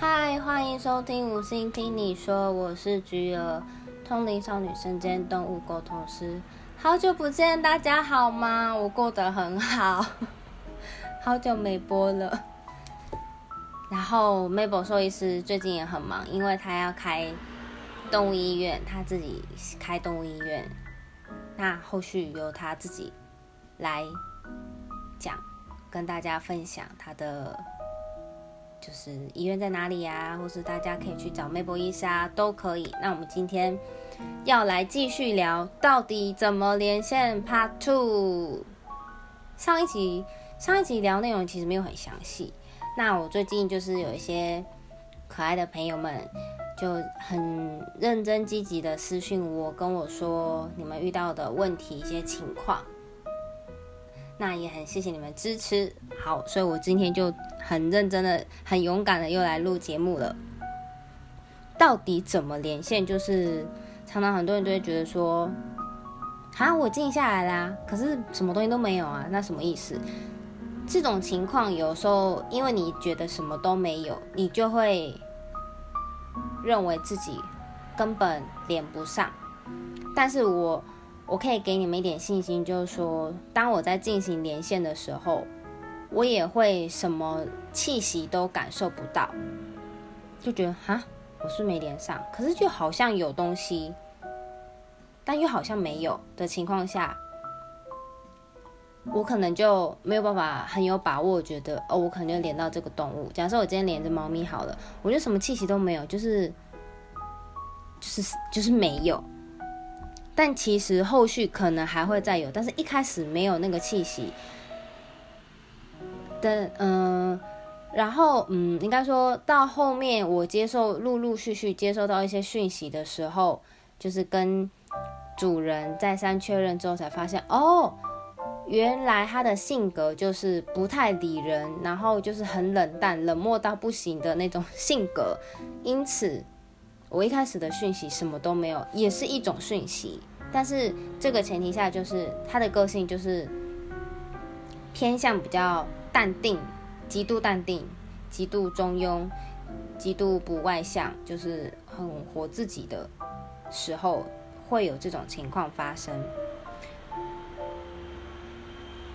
嗨，欢迎收听五星听你说，我是菊儿，通灵少女身兼动物沟通师。好久不见，大家好吗？我过得很好，好久没播了。然后 Mabel 兽医师最近也很忙，因为他要开动物医院，他自己开动物医院，那后续由他自己来讲，跟大家分享他的。就是医院在哪里呀？或是大家可以去找 Mabel 医生啊，都可以。那我们今天要来继续聊，到底怎么连线 Part Two。上一集上一集聊内容其实没有很详细。那我最近就是有一些可爱的朋友们就很认真积极的私讯我，跟我说你们遇到的问题一些情况。那也很谢谢你们支持，好，所以我今天就很认真的、很勇敢的又来录节目了。到底怎么连线？就是常常很多人都会觉得说，啊，我静下来啦，可是什么东西都没有啊，那什么意思？这种情况有时候因为你觉得什么都没有，你就会认为自己根本连不上。但是我。我可以给你们一点信心，就是说，当我在进行连线的时候，我也会什么气息都感受不到，就觉得哈，我是没连上，可是就好像有东西，但又好像没有的情况下，我可能就没有办法很有把握，觉得哦，我可能就连到这个动物。假设我今天连着猫咪好了，我就什么气息都没有，就是就是就是没有。但其实后续可能还会再有，但是一开始没有那个气息的，嗯，然后嗯，应该说到后面我接受陆陆续续接收到一些讯息的时候，就是跟主人再三确认之后，才发现哦，原来他的性格就是不太理人，然后就是很冷淡、冷漠到不行的那种性格，因此。我一开始的讯息什么都没有，也是一种讯息，但是这个前提下就是他的个性就是偏向比较淡定，极度淡定，极度中庸，极度不外向，就是很活自己的时候会有这种情况发生。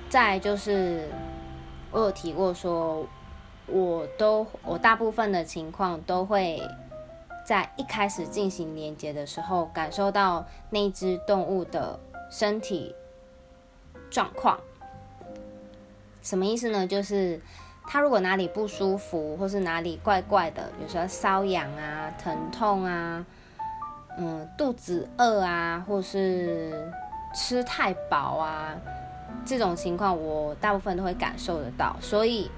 再就是我有提过说，我都我大部分的情况都会。在一开始进行连接的时候，感受到那只动物的身体状况，什么意思呢？就是它如果哪里不舒服，或是哪里怪怪的，比如说瘙痒啊、疼痛啊，嗯，肚子饿啊，或是吃太饱啊，这种情况我大部分都会感受得到，所以。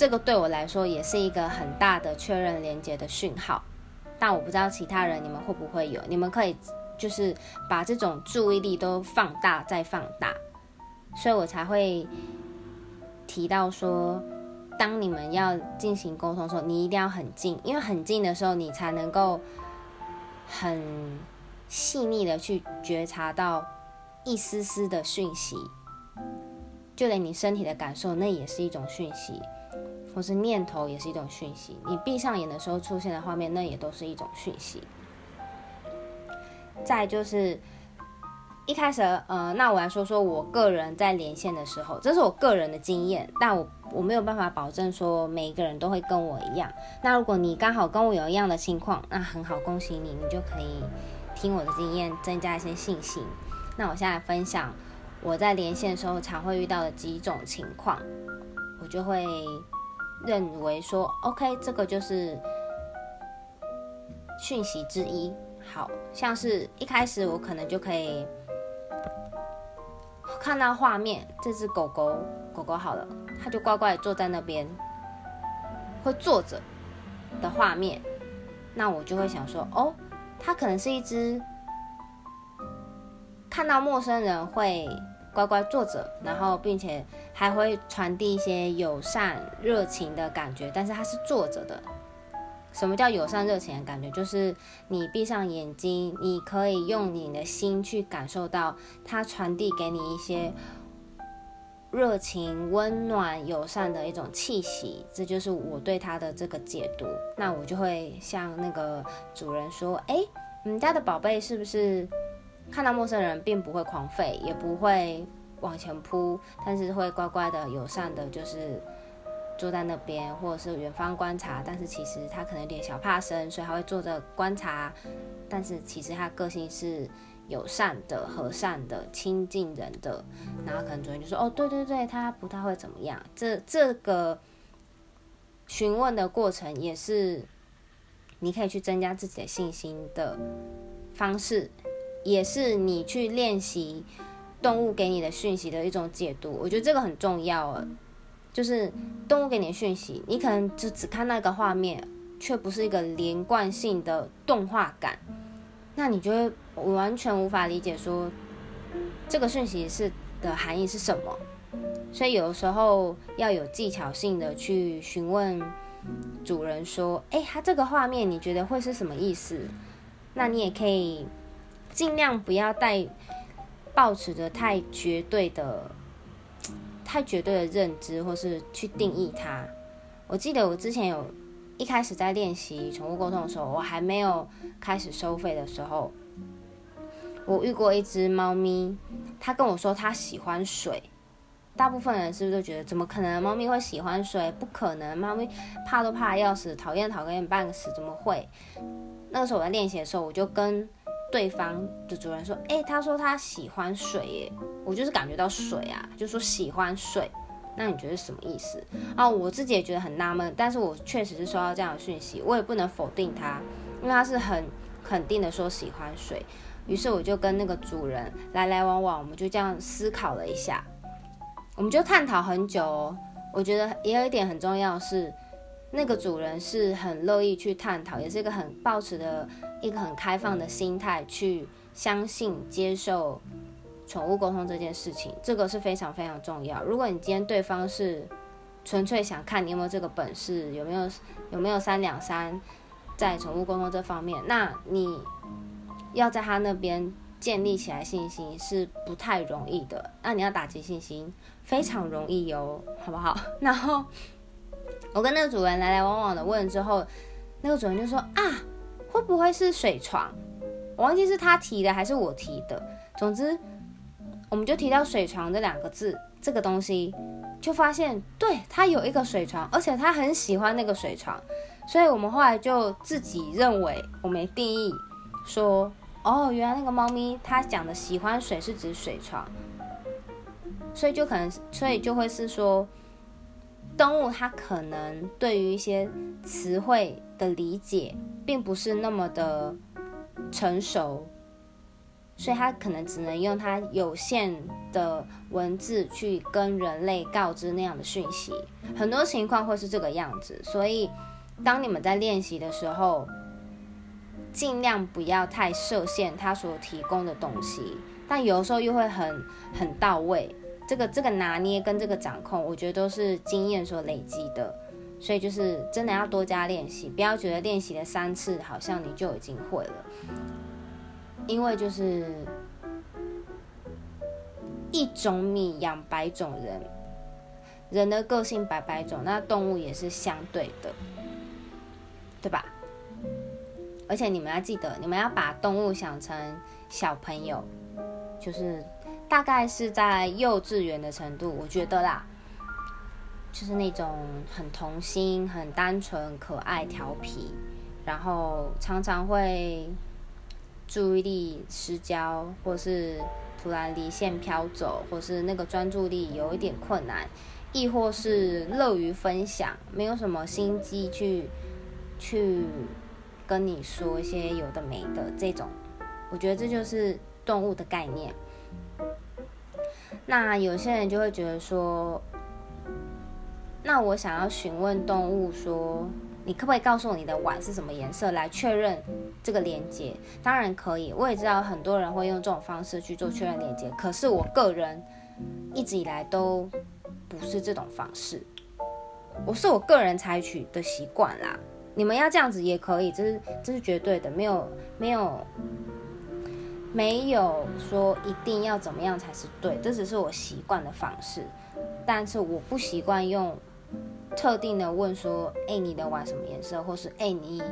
这个对我来说也是一个很大的确认连接的讯号，但我不知道其他人你们会不会有，你们可以就是把这种注意力都放大再放大，所以我才会提到说，当你们要进行沟通的时候，你一定要很近，因为很近的时候，你才能够很细腻的去觉察到一丝丝的讯息，就连你身体的感受，那也是一种讯息。或是念头也是一种讯息，你闭上眼的时候出现的画面，那也都是一种讯息。再就是一开始，呃，那我来说说我个人在连线的时候，这是我个人的经验，但我我没有办法保证说每一个人都会跟我一样。那如果你刚好跟我有一样的情况，那很好，恭喜你，你就可以听我的经验，增加一些信心。那我现在分享我在连线的时候常会遇到的几种情况，我就会。认为说，OK，这个就是讯息之一。好像是一开始我可能就可以看到画面，这只狗狗，狗狗好了，它就乖乖坐在那边，会坐着的画面。那我就会想说，哦，它可能是一只看到陌生人会。乖乖坐着，然后并且还会传递一些友善、热情的感觉。但是它是坐着的。什么叫友善、热情的感觉？就是你闭上眼睛，你可以用你的心去感受到它传递给你一些热情、温暖、友善的一种气息，这就是我对它的这个解读。那我就会向那个主人说：“哎，你们家的宝贝是不是看到陌生人并不会狂吠，也不会往前扑，但是会乖乖的、友善的，就是坐在那边，或者是远方观察。但是其实他可能有点小怕生，所以他会坐着观察。但是其实他个性是。”友善的、和善的、亲近人的，然后可能主人就说：“哦，对对对，他不太会怎么样。”这这个询问的过程也是你可以去增加自己的信心的方式，也是你去练习动物给你的讯息的一种解读。我觉得这个很重要，就是动物给你的讯息，你可能就只看那个画面，却不是一个连贯性的动画感。那你就会完全无法理解说这个讯息是的含义是什么，所以有时候要有技巧性的去询问主人说：“哎，他这个画面你觉得会是什么意思？”那你也可以尽量不要带抱持着太绝对的、太绝对的认知，或是去定义它。我记得我之前有。一开始在练习宠物沟通的时候，我还没有开始收费的时候，我遇过一只猫咪，它跟我说它喜欢水。大部分人是不是都觉得怎么可能猫咪会喜欢水？不可能，猫咪怕都怕要死，讨厌讨厌半死，怎么会？那个时候我在练习的时候，我就跟对方的主人说：“哎，他说他喜欢水，耶，我就是感觉到水啊，就说喜欢水。”那你觉得什么意思啊？我自己也觉得很纳闷，但是我确实是收到这样的讯息，我也不能否定他，因为他是很肯定的说喜欢水。于是我就跟那个主人来来往往，我们就这样思考了一下，我们就探讨很久。哦我觉得也有一点很重要是，那个主人是很乐意去探讨，也是一个很抱持的一个很开放的心态去相信接受。宠物沟通这件事情，这个是非常非常重要。如果你今天对方是纯粹想看你有没有这个本事，有没有有没有三两三，在宠物沟通这方面，那你要在他那边建立起来信心是不太容易的。那你要打击信心非常容易哟，好不好？然后我跟那个主人来来往往的问之后，那个主人就说啊，会不会是水床？我忘记是他提的还是我提的，总之。我们就提到水床这两个字，这个东西就发现，对他有一个水床，而且他很喜欢那个水床，所以我们后来就自己认为，我们定义说，哦，原来那个猫咪它讲的喜欢水是指水床，所以就可能，所以就会是说，动物它可能对于一些词汇的理解，并不是那么的成熟。所以它可能只能用它有限的文字去跟人类告知那样的讯息，很多情况会是这个样子。所以，当你们在练习的时候，尽量不要太设限它所提供的东西，但有时候又会很很到位。这个这个拿捏跟这个掌控，我觉得都是经验所累积的。所以就是真的要多加练习，不要觉得练习了三次好像你就已经会了。因为就是一种米养百种人，人的个性百百种，那动物也是相对的，对吧？而且你们要记得，你们要把动物想成小朋友，就是大概是在幼稚园的程度，我觉得啦，就是那种很童心、很单纯、可爱、调皮，然后常常会。注意力失焦，或是突然离线飘走，或是那个专注力有一点困难，亦或是乐于分享，没有什么心机去去跟你说一些有的没的这种，我觉得这就是动物的概念。那有些人就会觉得说，那我想要询问动物说。你可不可以告诉我你的碗是什么颜色来确认这个连接？当然可以，我也知道很多人会用这种方式去做确认连接，可是我个人一直以来都不是这种方式，我是我个人采取的习惯啦。你们要这样子也可以，这是这是绝对的，没有没有没有说一定要怎么样才是对，这只是我习惯的方式。但是我不习惯用特定的问说，哎，你的碗什么颜色，或是哎，你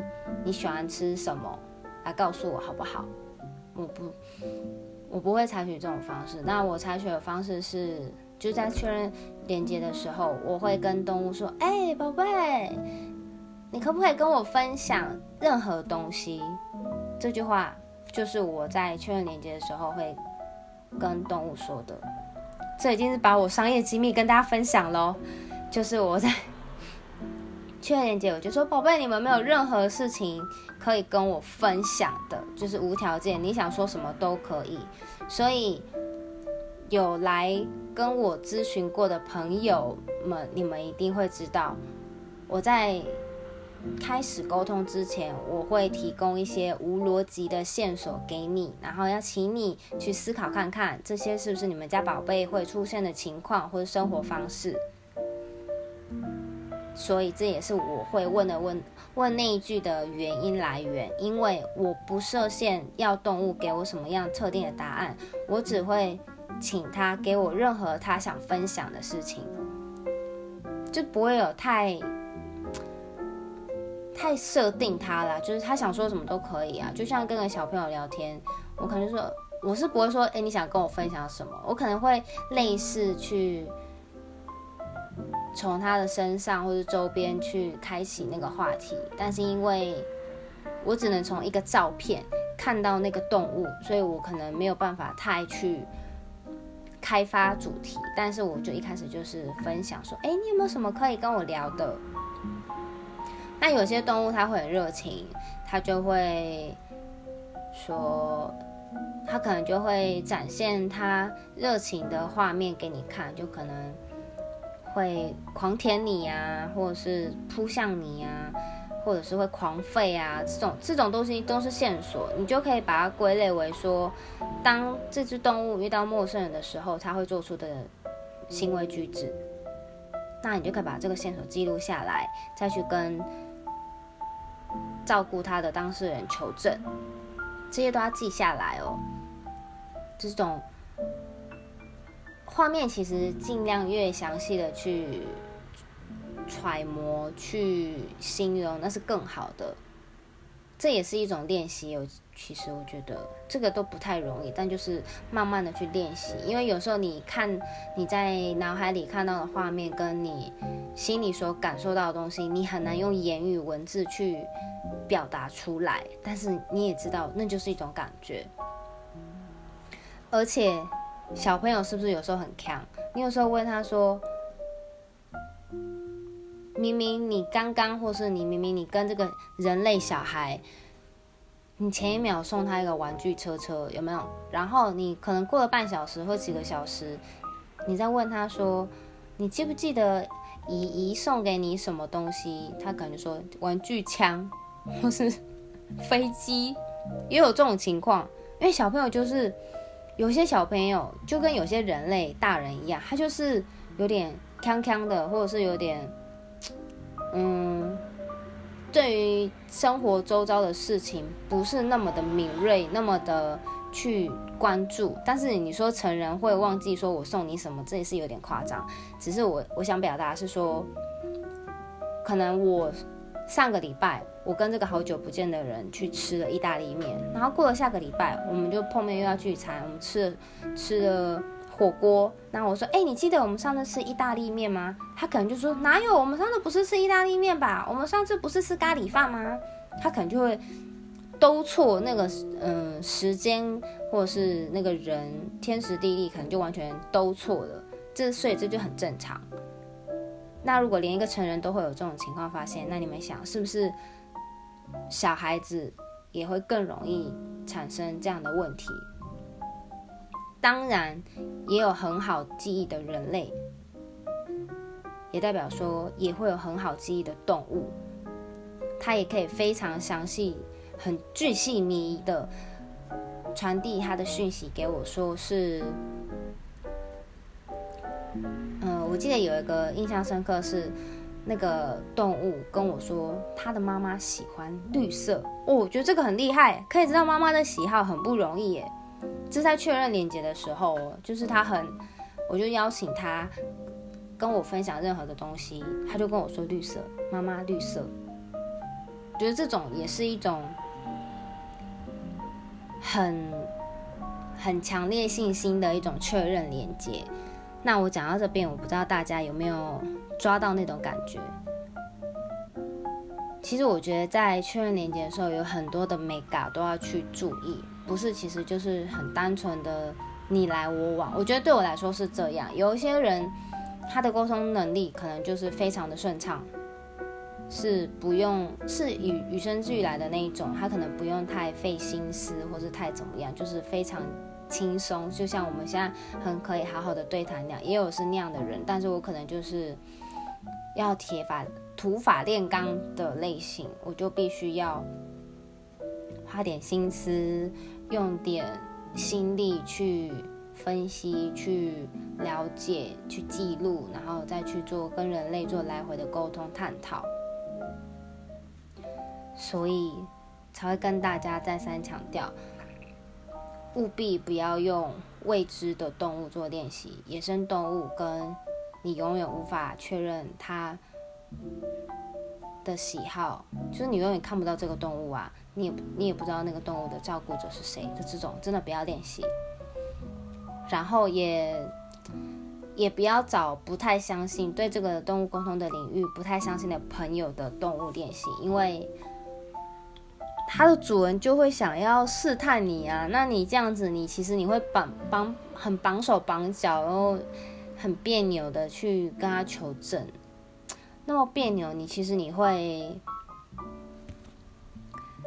你喜欢吃什么，来告诉我好不好？我不，我不会采取这种方式。那我采取的方式是，就在确认连接的时候，我会跟动物说，哎，宝贝，你可不可以跟我分享任何东西？这句话就是我在确认连接的时候会跟动物说的。这已经是把我商业机密跟大家分享喽。就是我在 确认连接，我就说宝贝，你们没有任何事情可以跟我分享的，就是无条件，你想说什么都可以。所以有来跟我咨询过的朋友们，你们一定会知道我在。开始沟通之前，我会提供一些无逻辑的线索给你，然后要请你去思考看看，这些是不是你们家宝贝会出现的情况或者生活方式。所以这也是我会问的问问那一句的原因来源，因为我不设限要动物给我什么样特定的答案，我只会请他给我任何他想分享的事情，就不会有太。太设定他了，就是他想说什么都可以啊，就像跟个小朋友聊天，我可能说我是不会说，哎，你想跟我分享什么？我可能会类似去从他的身上或者周边去开启那个话题，但是因为我只能从一个照片看到那个动物，所以我可能没有办法太去开发主题，但是我就一开始就是分享说，哎，你有没有什么可以跟我聊的？那有些动物它会很热情，它就会说，它可能就会展现它热情的画面给你看，就可能会狂舔你呀，或者是扑向你呀，或者是会狂吠啊，这种这种东西都是线索，你就可以把它归类为说，当这只动物遇到陌生人的时候，它会做出的行为举止，那你就可以把这个线索记录下来，再去跟。照顾他的当事人求证，这些都要记下来哦。这种画面其实尽量越详细的去揣摩、去形容，那是更好的。这也是一种练习。有其实我觉得这个都不太容易，但就是慢慢的去练习。因为有时候你看你在脑海里看到的画面，跟你心里所感受到的东西，你很难用言语文字去。表达出来，但是你也知道，那就是一种感觉。而且小朋友是不是有时候很强？你有时候问他说：“明明你刚刚，或是你明明你跟这个人类小孩，你前一秒送他一个玩具车车，有没有？然后你可能过了半小时或几个小时，你再问他说：你记不记得姨姨送给你什么东西？他可能说玩具枪。”或是飞机也有这种情况，因为小朋友就是有些小朋友就跟有些人类大人一样，他就是有点康康的，或者是有点嗯，对于生活周遭的事情不是那么的敏锐，那么的去关注。但是你说成人会忘记说我送你什么，这也是有点夸张。只是我我想表达是说，可能我上个礼拜。我跟这个好久不见的人去吃了意大利面，然后过了下个礼拜，我们就碰面又要聚餐，我们吃了吃了火锅。那我说：“哎，你记得我们上次吃意大利面吗？”他可能就说：“哪有？我们上次不是吃意大利面吧？我们上次不是吃咖喱饭吗？”他可能就会都错那个嗯时间或者是那个人天时地利，可能就完全都错了。这所以这就很正常。那如果连一个成人都会有这种情况发现，那你们想是不是？小孩子也会更容易产生这样的问题。当然，也有很好记忆的人类，也代表说也会有很好记忆的动物，它也可以非常详细、很巨细靡遗的传递它的讯息给我，说是，嗯，我记得有一个印象深刻是。那个动物跟我说，他的妈妈喜欢绿色哦，我觉得这个很厉害，可以知道妈妈的喜好很不容易耶。这在确认连接的时候，就是他很，我就邀请他跟我分享任何的东西，他就跟我说绿色，妈妈绿色。觉得这种也是一种很很强烈信心的一种确认连接。那我讲到这边，我不知道大家有没有抓到那种感觉。其实我觉得在确认连接的时候，有很多的美感都要去注意，不是其实就是很单纯的你来我往。我觉得对我来说是这样，有一些人他的沟通能力可能就是非常的顺畅，是不用是与与生俱来的那一种，他可能不用太费心思或是太怎么样，就是非常轻松，就像我们现在很可以好好的对谈那样。也有是那样的人，但是我可能就是要铁法。土法炼钢的类型，我就必须要花点心思，用点心力去分析、去了解、去记录，然后再去做跟人类做来回的沟通探讨。所以才会跟大家再三强调，务必不要用未知的动物做练习。野生动物跟你永远无法确认它。的喜好，就是你永远看不到这个动物啊，你也你也不知道那个动物的照顾者是谁的这种，真的不要练习。然后也也不要找不太相信对这个动物沟通的领域不太相信的朋友的动物练习，因为它的主人就会想要试探你啊，那你这样子，你其实你会绑绑很绑手绑脚，然后很别扭的去跟他求证。那么别扭，你其实你会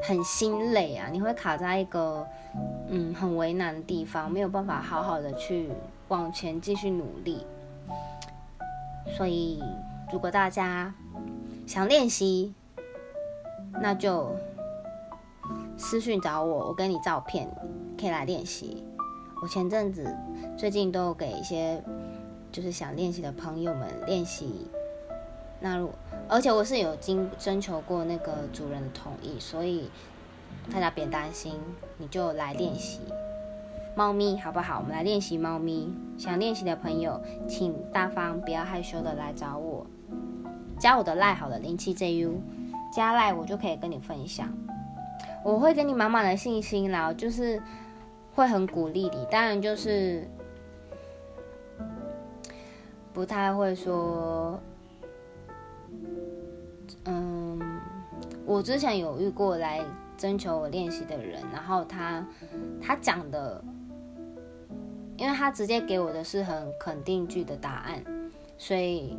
很心累啊，你会卡在一个嗯很为难的地方，没有办法好好的去往前继续努力。所以，如果大家想练习，那就私讯找我，我给你照片，可以来练习。我前阵子最近都给一些就是想练习的朋友们练习。那如，而且我是有经征求过那个主人的同意，所以大家别担心，你就来练习猫咪好不好？我们来练习猫咪。想练习的朋友，请大方不要害羞的来找我，加我的赖好了，零七 JU，加赖我就可以跟你分享，我会给你满满的信心然后，就是会很鼓励你，当然就是不太会说。嗯，我之前有遇过来征求我练习的人，然后他他讲的，因为他直接给我的是很肯定句的答案，所以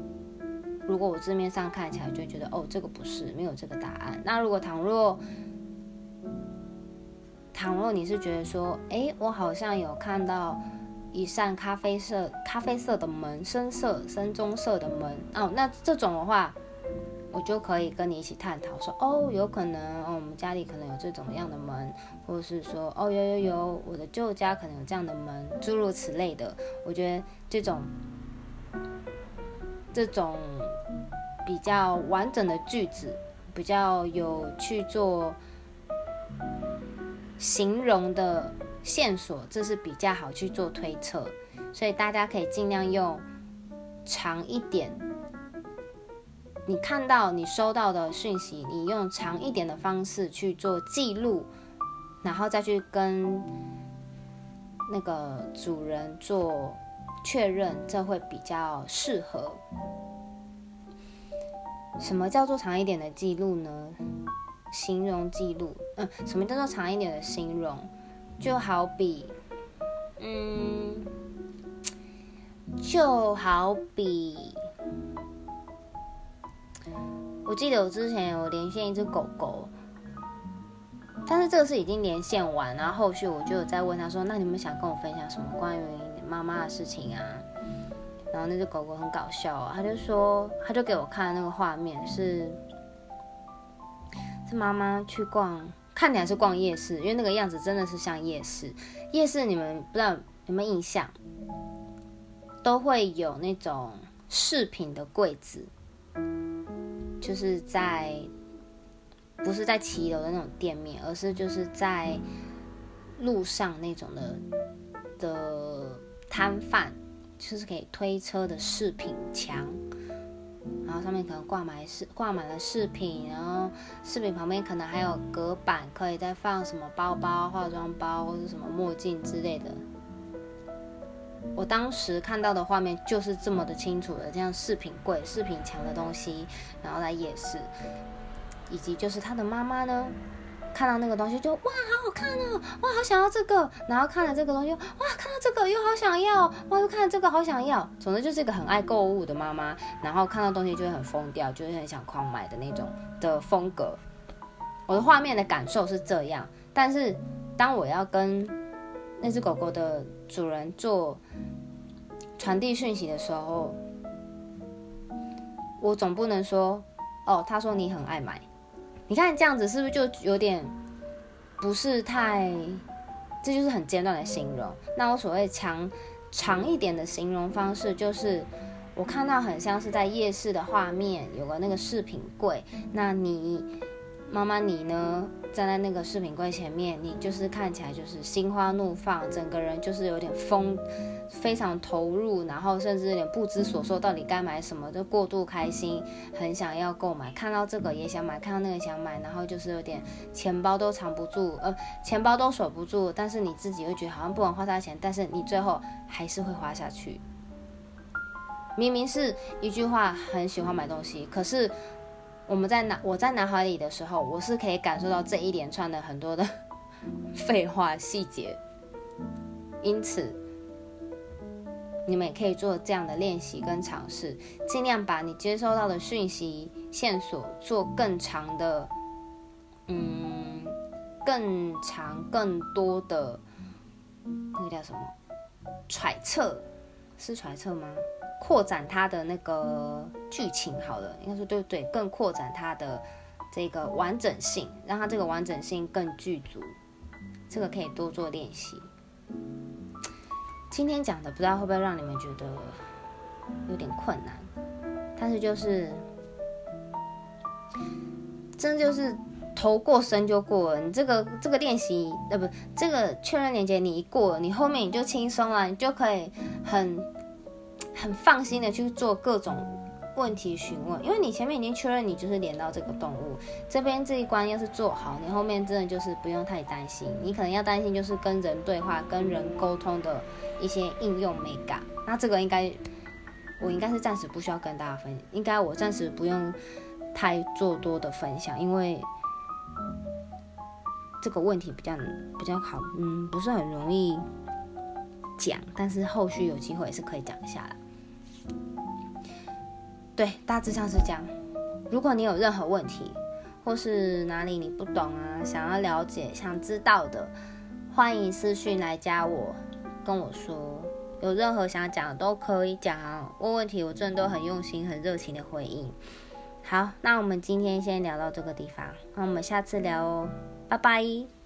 如果我字面上看起来就觉得哦，这个不是没有这个答案。那如果倘若倘若你是觉得说，哎，我好像有看到一扇咖啡色咖啡色的门，深色深棕色的门哦，那这种的话。我就可以跟你一起探讨，说哦，有可能哦，我们家里可能有这种样的门，或者是说哦，有有有，我的旧家可能有这样的门，诸如此类的。我觉得这种这种比较完整的句子，比较有去做形容的线索，这是比较好去做推测，所以大家可以尽量用长一点。你看到你收到的讯息，你用长一点的方式去做记录，然后再去跟那个主人做确认，这会比较适合。什么叫做长一点的记录呢？形容记录，嗯，什么叫做长一点的形容？就好比，嗯，就好比。我记得我之前有连线一只狗狗，但是这个是已经连线完，然后后续我就有在问他说：“那你们想跟我分享什么关于妈妈的事情啊？”然后那只狗狗很搞笑啊，他就说，他就给我看那个画面是是妈妈去逛，看起来是逛夜市，因为那个样子真的是像夜市。夜市你们不知道有没有印象，都会有那种饰品的柜子。就是在不是在骑楼的那种店面，而是就是在路上那种的的摊贩，就是可以推车的饰品墙，然后上面可能挂满饰挂满了饰品，然后饰品旁边可能还有隔板，可以再放什么包包、化妆包或者什么墨镜之类的。我当时看到的画面就是这么的清楚的，这样饰品柜、饰品墙的东西，然后在夜市，以及就是他的妈妈呢，看到那个东西就哇好好看哦，哇好想要这个，然后看了这个东西，哇看到这个又好想要，哇又看了这个好想要，总之就是一个很爱购物的妈妈，然后看到东西就会很疯掉，就是很想狂买的那种的风格。我的画面的感受是这样，但是当我要跟那只狗狗的主人做传递讯息的时候，我总不能说哦，他说你很爱买，你看这样子是不是就有点不是太？这就是很简短的形容。那我所谓强长一点的形容方式，就是我看到很像是在夜市的画面，有个那个饰品柜，那你。妈妈，你呢？站在那个饰品柜前面，你就是看起来就是心花怒放，整个人就是有点疯，非常投入，然后甚至有点不知所措，到底该买什么，就过度开心，很想要购买，看到这个也想买，看到那个想买，然后就是有点钱包都藏不住，呃，钱包都锁不住，但是你自己又觉得好像不能花大钱，但是你最后还是会花下去。明明是一句话，很喜欢买东西，可是。我们在脑我在脑海里的时候，我是可以感受到这一连串的很多的 废话细节，因此你们也可以做这样的练习跟尝试，尽量把你接收到的讯息线索做更长的，嗯，更长更多的那个叫什么？揣测，是揣测吗？扩展它的那个剧情好了，应该说对对，更扩展它的这个完整性，让它这个完整性更具足。这个可以多做练习。今天讲的不知道会不会让你们觉得有点困难，但是就是真就是头过身就过了。你这个这个练习呃不，这个确认连接你一过，你后面你就轻松了，你就可以很。很放心的去做各种问题询问，因为你前面已经确认你就是连到这个动物这边这一关，要是做好，你后面真的就是不用太担心。你可能要担心就是跟人对话、跟人沟通的一些应用美感。那这个应该我应该是暂时不需要跟大家分享，应该我暂时不用太做多的分享，因为这个问题比较比较好，嗯，不是很容易讲，但是后续有机会也是可以讲一下的。对，大致上是这样。如果你有任何问题，或是哪里你不懂啊，想要了解、想知道的，欢迎私讯来加我，跟我说。有任何想讲的都可以讲，问问题我真的都很用心、很热情的回应。好，那我们今天先聊到这个地方，那我们下次聊哦，拜拜。